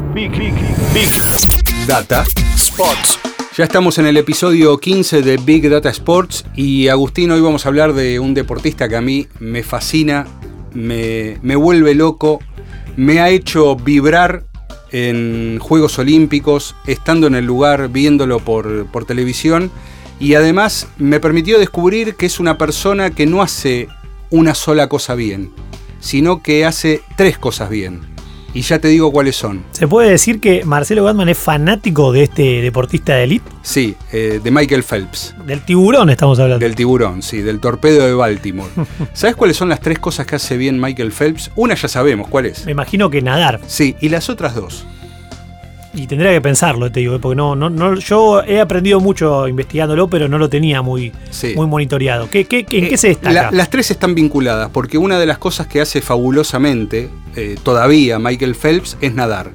Big, big, big Data Sports. Ya estamos en el episodio 15 de Big Data Sports y Agustín, hoy vamos a hablar de un deportista que a mí me fascina, me, me vuelve loco, me ha hecho vibrar en Juegos Olímpicos, estando en el lugar, viéndolo por, por televisión y además me permitió descubrir que es una persona que no hace una sola cosa bien, sino que hace tres cosas bien. Y ya te digo cuáles son. ¿Se puede decir que Marcelo Batman es fanático de este deportista de élite? Sí, eh, de Michael Phelps. Del tiburón estamos hablando. Del tiburón, sí, del torpedo de Baltimore. ¿Sabes cuáles son las tres cosas que hace bien Michael Phelps? Una ya sabemos, ¿cuál es? Me imagino que nadar. Sí, y las otras dos. Y tendría que pensarlo, te digo, porque no, no, no, yo he aprendido mucho investigándolo, pero no lo tenía muy, muy monitoreado. ¿Qué, qué, ¿En qué se destaca? las tres están vinculadas, porque una de las cosas que hace fabulosamente, eh, todavía Michael Phelps, es nadar.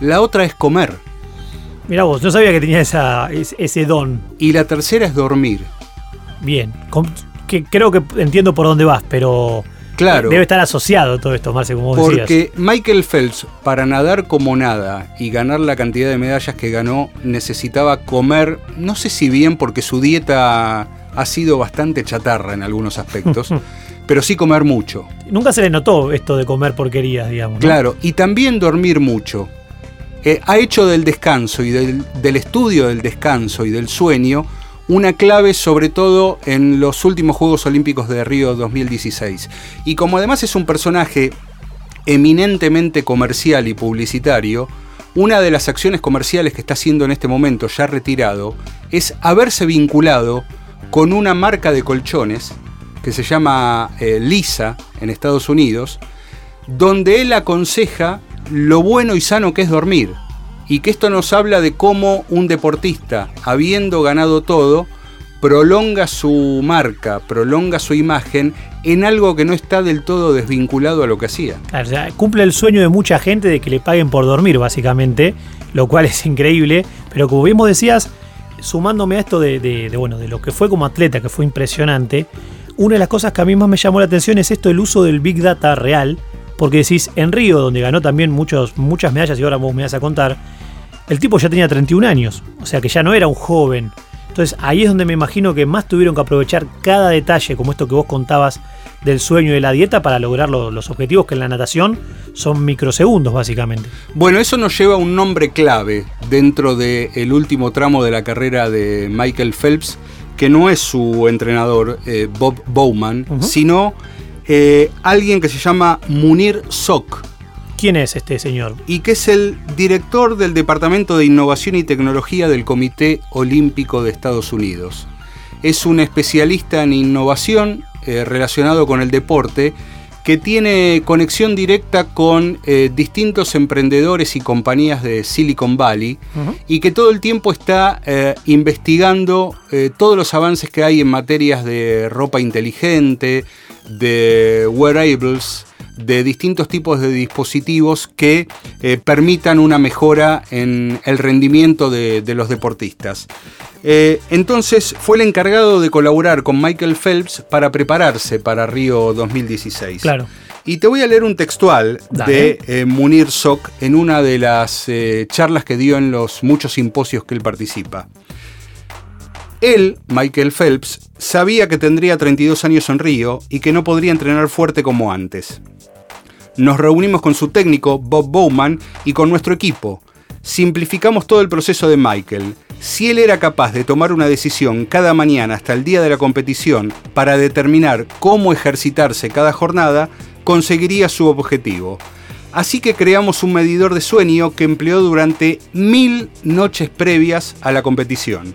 La otra es comer. Mira vos, no sabía que tenía esa, ese don. Y la tercera es dormir. Bien, que, creo que entiendo por dónde vas, pero Claro. Debe estar asociado todo esto, Marce, como vos Porque Michael Phelps, para nadar como nada y ganar la cantidad de medallas que ganó, necesitaba comer, no sé si bien, porque su dieta ha sido bastante chatarra en algunos aspectos, pero sí comer mucho. Nunca se le notó esto de comer porquerías, digamos. Claro, y también dormir mucho. Eh, ha hecho del descanso y del estudio del descanso y del sueño una clave sobre todo en los últimos Juegos Olímpicos de Río 2016. Y como además es un personaje eminentemente comercial y publicitario, una de las acciones comerciales que está haciendo en este momento, ya retirado, es haberse vinculado con una marca de colchones que se llama eh, Lisa en Estados Unidos, donde él aconseja lo bueno y sano que es dormir y que esto nos habla de cómo un deportista, habiendo ganado todo, prolonga su marca, prolonga su imagen en algo que no está del todo desvinculado a lo que hacía. cumple el sueño de mucha gente de que le paguen por dormir, básicamente, lo cual es increíble, pero como bien vos decías, sumándome a esto de, bueno, de lo que fue como atleta, que fue impresionante, una de las cosas que a mí más me llamó la atención es esto, el uso del Big Data real, porque decís, en Río, donde ganó también muchos, muchas medallas, y ahora vos me vas a contar, el tipo ya tenía 31 años, o sea que ya no era un joven. Entonces ahí es donde me imagino que más tuvieron que aprovechar cada detalle, como esto que vos contabas del sueño y de la dieta, para lograr los objetivos que en la natación son microsegundos básicamente. Bueno, eso nos lleva a un nombre clave dentro del último tramo de la carrera de Michael Phelps, que no es su entrenador, eh, Bob Bowman, sino eh, alguien que se llama Munir Sok ¿Quién es este señor? Y que es el director del Departamento de Innovación y Tecnología del Comité Olímpico de Estados Unidos. Es un especialista en innovación eh, relacionado con el deporte que tiene conexión directa con eh, distintos emprendedores y compañías de Silicon Valley y que todo el tiempo está eh, investigando todos los avances que hay en materias de ropa inteligente, de wearables, de distintos tipos de dispositivos que eh, permitan una mejora en el rendimiento de, los deportistas. Eh, entonces fue el encargado de colaborar con Michael Phelps para prepararse para Río 2016. Claro. Y te voy a leer un textual de eh, Munir Sok en una de las charlas que dio en los muchos simposios que él participa. Él, Michael Phelps, sabía que tendría 32 años en Río y que no podría entrenar fuerte como antes. Nos reunimos con su técnico, Bob Bowman, y con nuestro equipo. Simplificamos todo el proceso de Michael. Si él era capaz de tomar una decisión cada mañana hasta el día de la competición para determinar cómo ejercitarse cada jornada, conseguiría su objetivo. Así que creamos un medidor de sueño que empleó durante mil noches previas a la competición.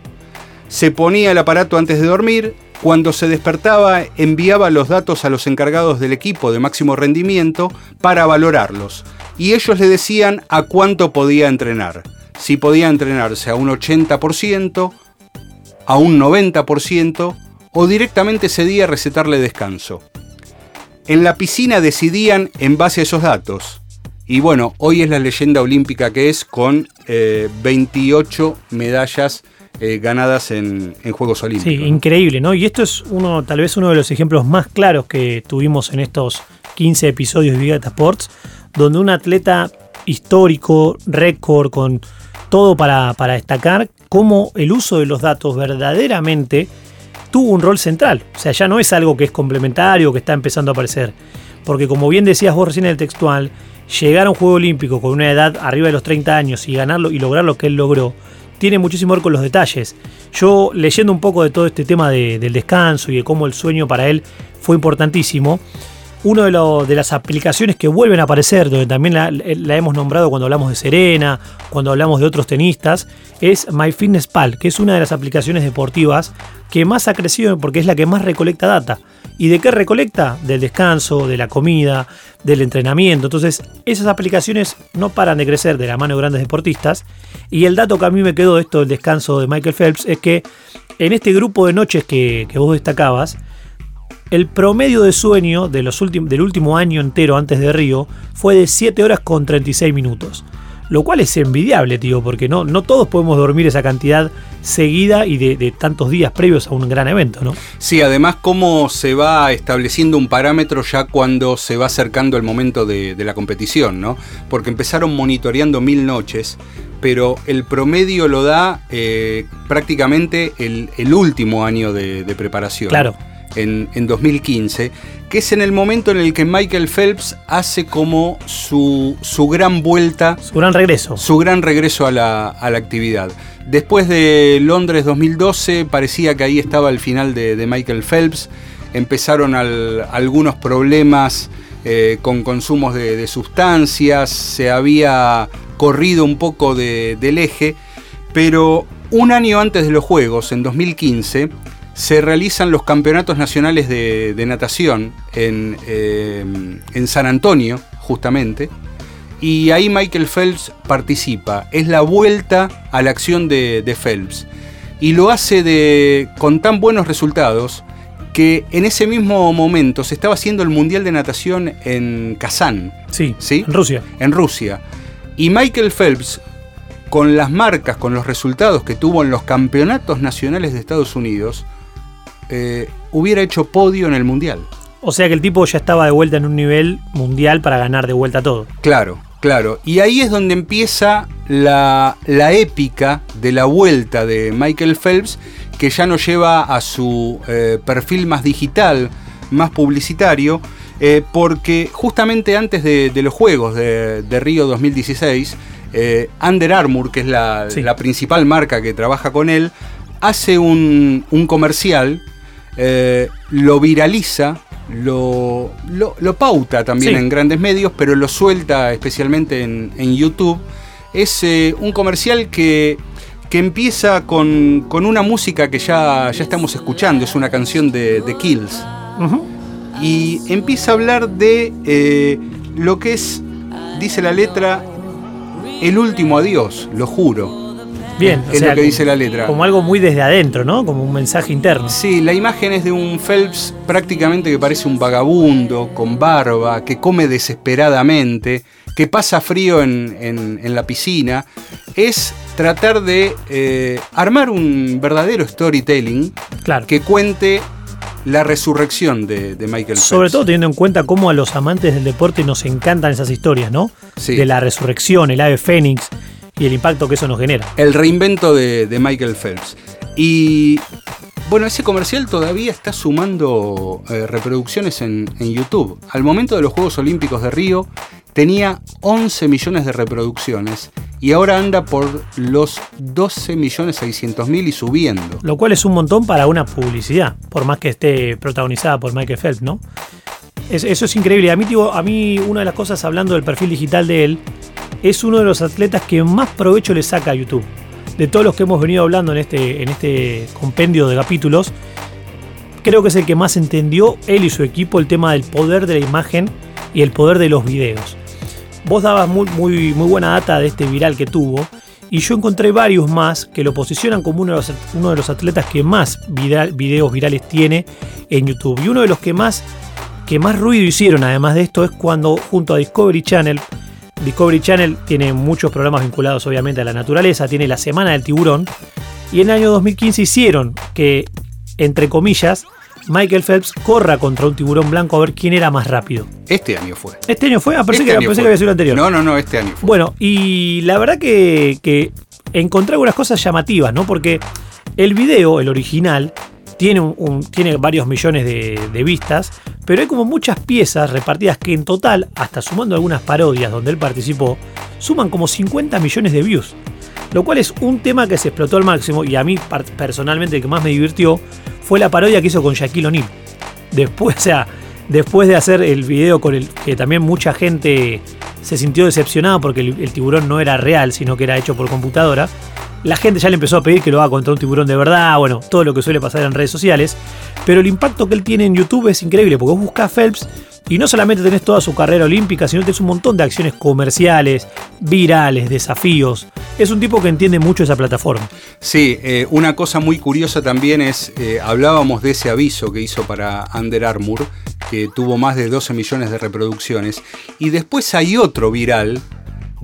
Se ponía el aparato antes de dormir, cuando se despertaba, enviaba los datos a los encargados del equipo de máximo rendimiento para valorarlos. Y ellos le decían a cuánto podía entrenar. Si podía entrenarse a un 80%, a un 90% o directamente ese día recetarle descanso. En la piscina decidían en base a esos datos. Y bueno, hoy es la leyenda olímpica que es con 28 eh, medallas eh, ganadas en, Juegos Olímpicos. Sí, increíble, ¿no? Y esto es uno, tal vez uno de los ejemplos más claros que tuvimos en estos 15 episodios de Big Sports, donde un atleta histórico, récord, con todo para, para destacar cómo el uso de los datos verdaderamente tuvo un rol central. O sea, ya no es algo que es complementario, que está empezando a aparecer. Porque como bien decías vos recién en el textual, llegar a un Juego Olímpico con una edad arriba de los 30 años y ganarlo y lograr lo que él logró, tiene muchísimo que ver con los detalles. Yo leyendo un poco de todo este tema del descanso y de cómo el sueño para él fue importantísimo, una de, de, las aplicaciones que vuelven a aparecer, donde también la, hemos nombrado cuando hablamos de Serena, cuando hablamos de otros tenistas, es MyFitnessPal, que es una de las aplicaciones deportivas que más ha crecido porque es la que más recolecta data. ¿Y de qué recolecta? Del descanso, de la comida, del entrenamiento. Entonces, esas aplicaciones no paran de crecer de la mano de grandes deportistas. Y el dato que a mí me quedó de esto del descanso de Michael Phelps es que en este grupo de noches que vos destacabas, el promedio de sueño de los del último año entero antes de Río fue de 7 horas con 36 minutos. Lo cual es envidiable, tío, porque no, no todos podemos dormir esa cantidad seguida y de, tantos días previos a un gran evento, ¿no? Sí, además cómo se va estableciendo un parámetro ya cuando se va acercando el momento de, la competición, ¿no? Porque empezaron monitoreando mil noches, pero el promedio lo da eh, prácticamente el, último año de, de preparación. Claro en, 2015, que es en el momento en el que Michael Phelps hace como su, su gran vuelta. Su gran regreso. Su gran regreso a la, actividad. Después de Londres 2012 parecía que ahí estaba el final de, Michael Phelps. Empezaron algunos problemas eh, con consumos de, sustancias, se había corrido un poco del eje, pero un año antes de los Juegos, en 2015, se realizan los campeonatos nacionales de, natación eh, en, San Antonio, justamente. Y ahí Michael Phelps participa. Es la vuelta a la acción de, Phelps. Y lo hace de, con tan buenos resultados que en ese mismo momento se estaba haciendo el Mundial de Natación en Kazán. Sí, ¿sí? en Rusia. En Rusia. Y Michael Phelps, con las marcas, con los resultados que tuvo en los campeonatos nacionales de Estados Unidos, eh, hubiera hecho podio en el Mundial. O sea que el tipo ya estaba de vuelta en un nivel mundial para ganar de vuelta todo. Claro, claro. Y ahí es donde empieza la, épica de la vuelta de Michael Phelps, que ya nos lleva a su eh, perfil más digital, más publicitario, eh, porque justamente antes de, los Juegos de, Río 2016, Under Armour, que es la, principal marca que trabaja con él, hace un, un comercial eh, lo viraliza, lo, lo, pauta también en grandes medios, pero lo suelta especialmente en, YouTube. Es eh, un comercial que, que empieza con, una música que ya, ya estamos escuchando, es una canción de Kills. Y empieza a hablar de eh, lo que es, dice la letra, el último adiós, lo juro. Bien, es lo que dice la letra. Como algo muy desde adentro, ¿no? Como un mensaje interno. Sí, la imagen es de un Phelps prácticamente que parece un vagabundo, con barba, que come desesperadamente, que pasa frío en, la piscina. Es tratar de eh, armar un verdadero storytelling claro. que cuente la resurrección de, Michael Phelps. Sobre todo teniendo en cuenta cómo a los amantes del deporte nos encantan esas historias, ¿no? Sí. De la resurrección, el ave fénix y el impacto que eso nos genera. El reinvento de, Michael Phelps. Y bueno, ese comercial todavía está sumando eh, reproducciones en, YouTube. Al momento de los Juegos Olímpicos de Río tenía 11 millones de reproducciones y ahora anda por los 12 millones 600 mil y subiendo. Lo cual es un montón para una publicidad, por más que esté protagonizada por Michael Phelps, ¿no? eso es increíble. A mí, a mí una de las cosas hablando del perfil digital de él es uno de los atletas que más provecho le saca a YouTube. De todos los que hemos venido hablando en este, en este compendio de capítulos, creo que es el que más entendió él y su equipo el tema del poder de la imagen y el poder de los videos. Vos dabas muy, muy, muy buena data de este viral que tuvo y yo encontré varios más que lo posicionan como uno de los, uno de los atletas que más videos virales tiene en YouTube. Y uno de los que más, que más ruido hicieron además de esto es cuando junto a Discovery Channel Discovery Channel tiene muchos programas vinculados obviamente a la naturaleza, tiene la Semana del Tiburón, y en el año 2015 hicieron que, entre comillas, Michael Phelps corra contra un tiburón blanco a ver quién era más rápido. Este año fue. ¿Este año fue? Ah, pensé, Este que, año pensé fue. que había sido el anterior. No, no, no, este año fue. Bueno, y la verdad que, que encontré algunas cosas llamativas, ¿no? Porque el video, el original, tiene, tiene varios millones de, vistas, pero hay como muchas piezas repartidas que en total, hasta sumando algunas parodias donde él participó, suman como 50 millones de views. Lo cual es un tema que se explotó al máximo y a mí personalmente el que más me divirtió fue la parodia que hizo con Shaquille O'Neal. Después, sea, después de hacer el video con el que también mucha gente se sintió decepcionada porque el tiburón no era real, sino que era hecho por computadora, la gente ya le empezó a pedir que lo haga contra un tiburón de verdad, bueno, todo lo que suele pasar en redes sociales. Pero el impacto que él tiene en YouTube es increíble, porque vos buscas Phelps y no solamente tenés toda su carrera olímpica, sino tenés un montón de acciones comerciales, virales, desafíos. Es un tipo que entiende mucho esa plataforma. Sí, eh, una cosa muy curiosa también es, eh, hablábamos de ese aviso que hizo para Under Armour, que tuvo más de 12 millones de reproducciones, y después hay otro viral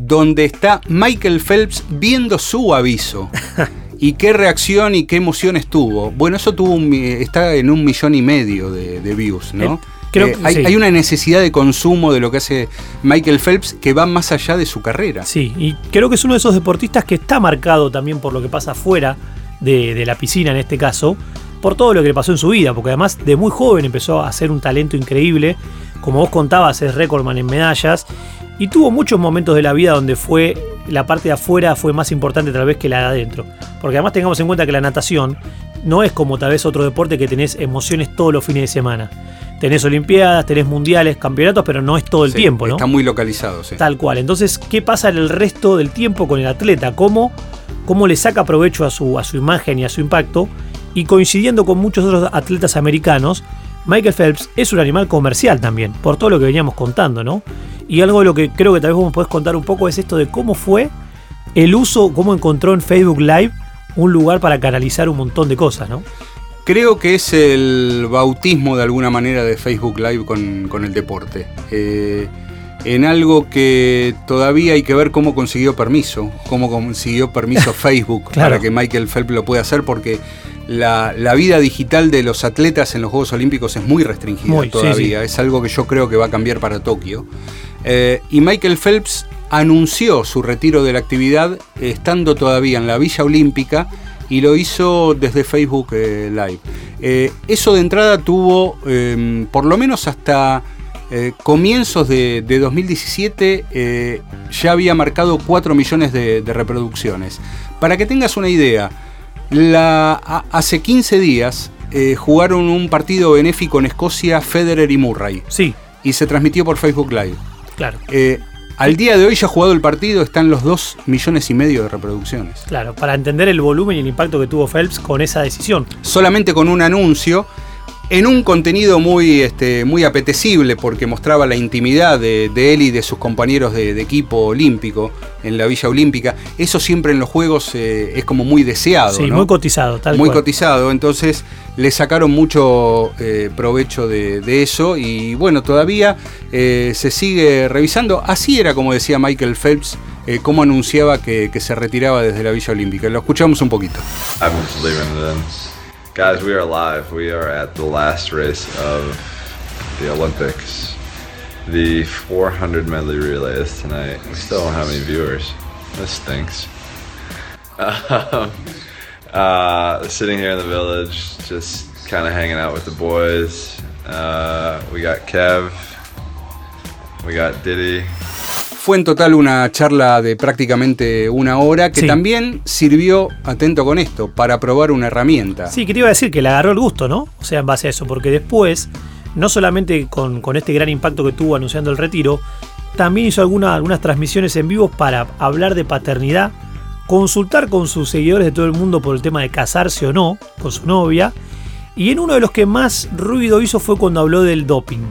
donde está Michael Phelps viendo su aviso. ¿Y qué reacción y qué emociones tuvo? Bueno, eso tuvo un está en un millón y medio de, de views, ¿no? Eh, creo Eh, que hay, sí. hay una necesidad de consumo de lo que hace Michael Phelps que va más allá de su carrera. Sí, y creo que es uno de esos deportistas que está marcado también por lo que pasa fuera de, de la piscina en este caso, por todo lo que le pasó en su vida, porque además de muy joven empezó a ser un talento increíble, como vos contabas, es récordman en medallas, y tuvo muchos momentos de la vida donde fue la parte de afuera fue más importante tal vez que la de adentro, porque además tengamos en cuenta que la natación no es como tal vez otro deporte que tenés emociones todos los fines de semana. Tenés olimpiadas, tenés mundiales, campeonatos, pero no es todo el Sí, tiempo, ¿no? Está muy localizado, sí. Tal cual. Entonces, ¿qué pasa en el resto del tiempo con el atleta? ¿Cómo, cómo le saca provecho a su, a su imagen y a su impacto? Y coincidiendo con muchos otros atletas americanos, Michael Phelps es un animal comercial también, por todo lo que veníamos contando, ¿no? Y algo de lo que creo que tal vez vos me podés contar un poco es esto de cómo fue el uso, cómo encontró en Facebook Live un lugar para canalizar un montón de cosas, ¿no? Creo que es el bautismo de alguna manera de Facebook Live con, con el deporte. Eh, en algo que todavía hay que ver cómo consiguió permiso, cómo consiguió permiso Facebook Claro. para que Michael Phelps lo pueda hacer, porque la, la vida digital de los atletas en los Juegos Olímpicos es muy restringida Muy, sí, todavía. Es algo que yo creo que va a cambiar para Tokio. Eh, y Michael Phelps anunció su retiro de la actividad eh, estando todavía en la Villa Olímpica y lo hizo desde Facebook eh, Live. Eh, eso de entrada tuvo, eh, por lo menos hasta comienzos de, de 2017, eh, ya había marcado 4 millones de, de reproducciones. Para que tengas una idea, la, a- hace 15 días eh, jugaron un partido benéfico en Escocia, Federer y Murray, Sí, y se transmitió por Facebook Live. claro. Eh, al día de hoy ya jugado el partido, están los 2 millones y medio de reproducciones. Claro, para entender el volumen y el impacto que tuvo Phelps con esa decisión. solamente con un anuncio en un contenido muy, este, muy apetecible porque mostraba la intimidad de, de él y de sus compañeros de, de equipo olímpico en la Villa Olímpica. Eso siempre en los Juegos eh, es como muy deseado. Sí, ¿no? muy cotizado, tal muy cual. cotizado, entonces le sacaron mucho eh, provecho de, de eso y bueno, todavía eh, se sigue revisando. Así era como decía Michael Phelps, eh, cómo anunciaba que, que se retiraba desde la Villa Olímpica. Lo escuchamos un poquito. Guys, we are live. We are at the last race of the Olympics. The 400 medley relays tonight. We still don't have any viewers. This stinks. Um, uh, sitting here in the village, just kind of hanging out with the boys. Uh, we got Kev. We got Diddy. Fue en total una charla de prácticamente una hora que Sí. también sirvió, atento con esto, para probar una herramienta. Sí, que te iba a decir que le agarró el gusto, ¿no? O sea, en base a eso, porque después, no solamente con, con este gran impacto que tuvo anunciando el retiro, también hizo alguna- algunas transmisiones en vivo para hablar de paternidad, consultar con sus seguidores de todo el mundo por el tema de casarse o no con su novia, y en uno de los que más ruido hizo fue cuando habló del doping,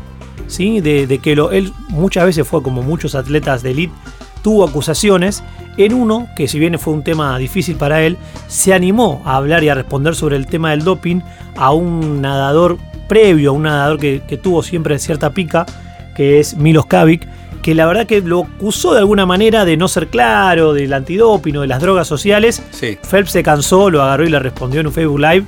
¿sí? De, de que lo- él muchas veces fue como muchos atletas de elite, tuvo acusaciones. En uno, que si bien fue un tema difícil para él, se animó a hablar y a responder sobre el tema del doping a un nadador previo, a un nadador que, que tuvo siempre cierta pica, que es Milos Kavik, que la verdad que lo acusó de alguna manera de no ser claro, del antidoping o de las drogas sociales. Sí. Phelps se cansó, lo agarró y le respondió en un Facebook Live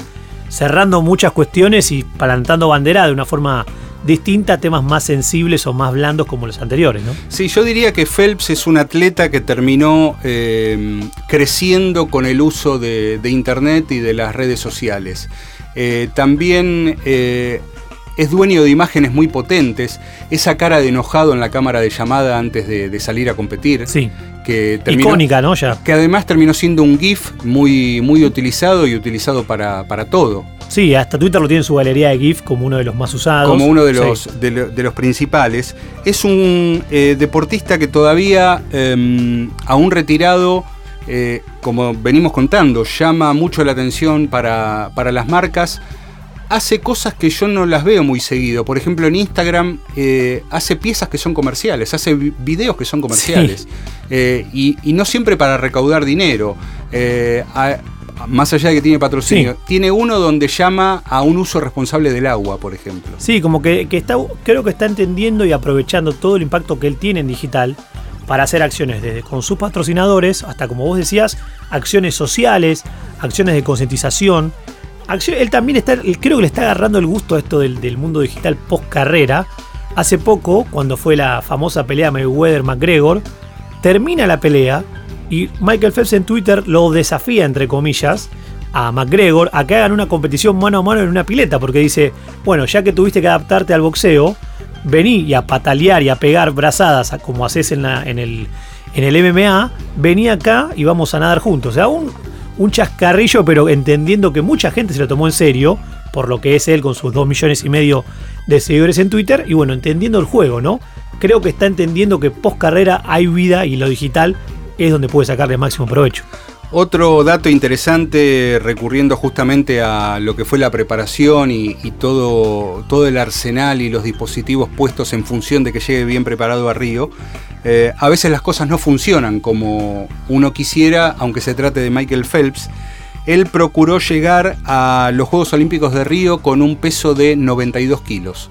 cerrando muchas cuestiones y plantando bandera de una forma distinta a temas más sensibles o más blandos como los anteriores, ¿no? Sí, yo diría que Phelps es un atleta que terminó eh, creciendo con el uso de, Internet y de las redes sociales. Eh, también eh, es dueño de imágenes muy potentes, esa cara de enojado en la cámara de llamada antes de, salir a competir. Sí. Que Icónica, ¿no? Ya. Que además terminó siendo un GIF muy, muy utilizado y utilizado para, para todo. Sí, hasta Twitter lo tiene en su galería de GIF como uno de los más usados. Como uno de los, de, los principales. Es un eh, deportista que todavía, em, aún retirado, eh, como venimos contando, llama mucho la atención para, las marcas. Hace cosas que yo no las veo muy seguido. Por ejemplo, en Instagram eh, hace piezas que son comerciales, hace videos que son comerciales. y, no siempre para recaudar dinero más allá de que tiene patrocinio, tiene uno donde llama a un uso responsable del agua, por ejemplo. Sí, como que, está, creo que está entendiendo y aprovechando todo el impacto que él tiene en digital para hacer acciones desde con sus patrocinadores hasta, como vos decías, acciones sociales, acciones de concientización. Él también está, creo que le está agarrando el gusto a esto del, mundo digital post carrera. Hace poco, cuando fue la famosa pelea Mayweather-McGregor, termina la pelea y Michael Phelps en Twitter lo desafía, entre comillas, a McGregor a que hagan una competición mano a mano en una pileta, porque dice, bueno, ya que tuviste que adaptarte al boxeo, vení y a patalear y a pegar brazadas como haces en, en, el, en el MMA, vení acá y vamos a nadar juntos. O sea, un, un chascarrillo, pero entendiendo que mucha gente se lo tomó en serio, por lo que es él con sus 2 millones y medio de seguidores en Twitter, y bueno, entendiendo el juego, ¿no? Creo que está entendiendo que post carrera hay vida y lo digital es donde puede sacarle máximo provecho. Otro dato interesante, recurriendo justamente a lo que fue la preparación y, todo, todo, el arsenal y los dispositivos puestos en función de que llegue bien preparado a Río, eh, a veces las cosas no funcionan como uno quisiera, aunque se trate de Michael Phelps. Él procuró llegar a los Juegos Olímpicos de Río con un peso de 92 kilos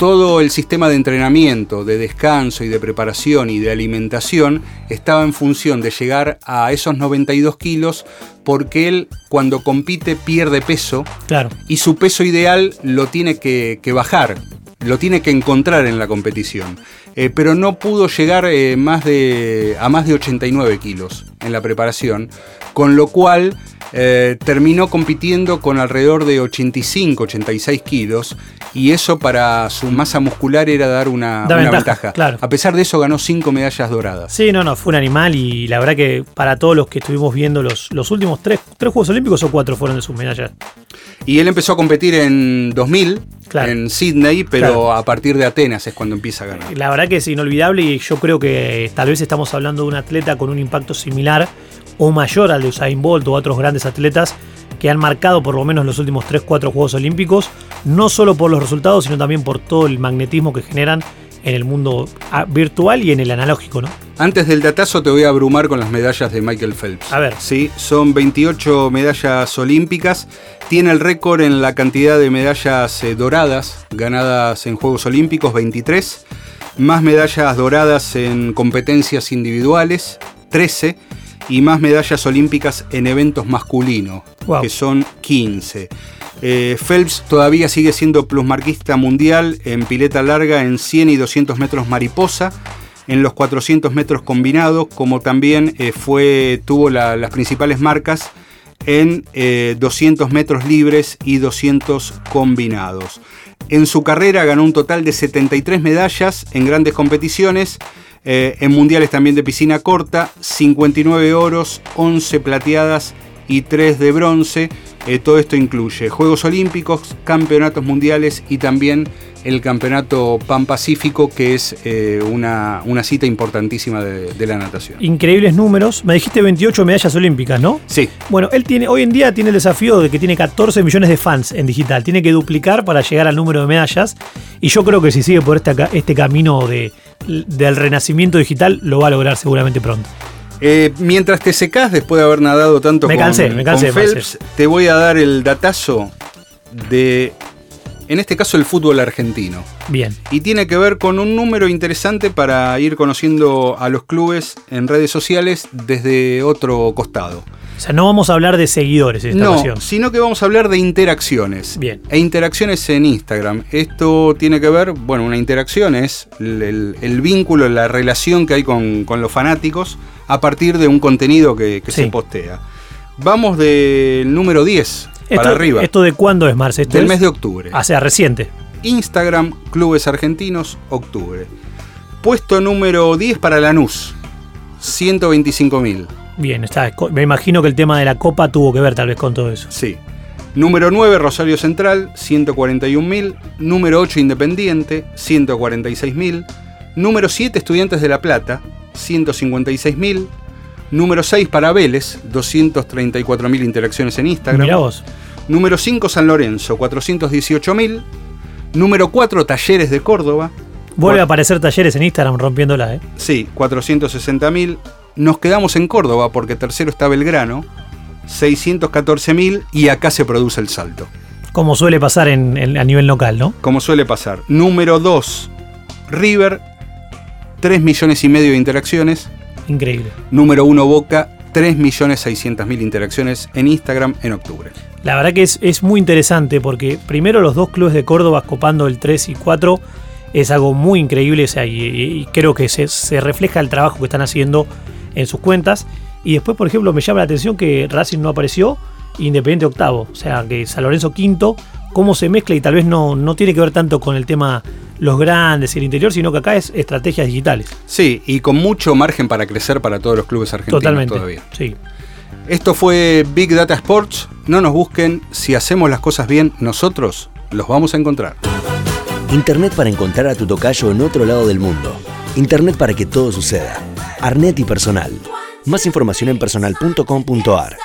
todo el sistema de entrenamiento, de descanso y de preparación y de alimentación estaba en función de llegar a esos 92 kilos porque él cuando compite pierde peso claro. y su peso ideal lo tiene que, bajar, lo tiene que encontrar en la competición. Eh, pero no pudo llegar eh, más de, a más de 89 kilos en la preparación, con lo cual eh, terminó compitiendo con alrededor de 85-86 kilos y eso para su masa muscular era dar una, ventaja. A pesar de eso ganó 5 medallas doradas. Sí, no, no, fue un animal y la verdad que para todos los que estuvimos viendo los, los últimos tres, tres Juegos Olímpicos o cuatro fueron de sus medallas. Y él empezó a competir en 2000, en Sydney, pero a partir de Atenas es cuando empieza a ganar. La verdad que es inolvidable y yo creo que tal vez estamos hablando de un atleta con un impacto similar o mayor al de Usain Bolt o otros grandes atletas que han marcado por lo menos los últimos 3-4 Juegos Olímpicos, no solo por los resultados, sino también por todo el magnetismo que generan en el mundo ah, virtual y en el analógico, ¿no? Antes del datazo te voy a abrumar con las medallas de Michael Phelps. A ver. Sí, son 28 medallas olímpicas. Tiene el récord en la cantidad de medallas eh, doradas ganadas en Juegos Olímpicos, 23. Más medallas doradas en competencias individuales, 13 y más medallas olímpicas en eventos masculinos, que son 15. Eh, Phelps todavía sigue siendo plusmarquista mundial en pileta larga en 100 y 200 metros mariposa, en los 400 metros combinados, como también eh, fue, tuvo las principales marcas en 200 eh, metros libres y 200 combinados. En su carrera ganó un total de 73 medallas en grandes competiciones, eh, en mundiales también de piscina corta, 59 oros, 11 plateadas y 3 de bronce. Eh, todo esto incluye Juegos Olímpicos, Campeonatos Mundiales y también el Campeonato Pan Pacífico, que es eh, una, cita importantísima de, la natación. Increíbles números. Me dijiste 28 medallas olímpicas, ¿no? Sí. Bueno, él tiene, hoy en día tiene el desafío de que tiene 14 millones de fans en digital. Tiene que duplicar para llegar al número de medallas. Y yo creo que si sigue por este, este camino de, del renacimiento digital lo va a lograr seguramente pronto. Eh, mientras te secas después de haber nadado tanto me cansé, me cansé, Phelps, te voy a dar el datazo de, en este caso, el fútbol argentino. Bien. Y tiene que ver con un número interesante para ir conociendo a los clubes en redes sociales desde otro costado. O sea, no vamos a hablar de seguidores en esta no, ocasión. sino que vamos a hablar de interacciones. Bien. E interacciones en Instagram. Esto tiene que ver, bueno, una interacción es el, el- el vínculo, la relación que hay con, con los fanáticos a partir de un contenido que, que Sí. se postea. Vamos del número 10 Esto, para arriba. ¿Esto de cuándo es, Marce? Esto del es- mes de octubre. O sea, reciente. Instagram, Clubes Argentinos, octubre. Puesto número 10 para Lanús, 125 mil. Bien, está. Me imagino que el tema de la copa tuvo que ver tal vez con todo eso. Sí. Número 9, Rosario Central, 141.000. Número 8, Independiente, 146.000. Número 7, Estudiantes de La Plata, 156.000. Número 6, para Vélez, 234.000 interacciones en Instagram. Mirá vos. Número 5, San Lorenzo, 418.000. Número 4, Talleres de Córdoba. Vuelve a aparecer talleres en Instagram rompiéndola, ¿eh? Sí, 460.000. Nos quedamos en Córdoba porque tercero está Belgrano, 614.000 y acá se produce el salto. Como suele pasar en, en- a nivel local, ¿no? como suele pasar. Número 2, River, 3 millones y medio de interacciones. Increíble. Número 1, Boca, 3 millones 600 mil interacciones en Instagram en octubre. La verdad que es, es muy interesante porque primero los dos clubes de Córdoba copando el 3 y 4 es algo muy increíble o sea, y, y creo que se, se refleja el trabajo que están haciendo en sus cuentas. Y después, por ejemplo, me llama la atención que Racing no apareció, Independiente octavo, o sea, que San Lorenzo quinto, cómo se mezcla y tal vez no, no tiene que ver tanto con el tema los grandes y el interior, sino que acá es estrategias digitales. Sí, y con mucho margen para crecer para todos los clubes argentinos Totalmente. todavía. Sí. Esto fue Big Data Sports. No nos busquen. Si hacemos las cosas bien, nosotros los vamos a encontrar. Internet para encontrar a tu tocayo en otro lado del mundo. Internet para que todo suceda. Arnet y personal. Más información en personal.com.ar.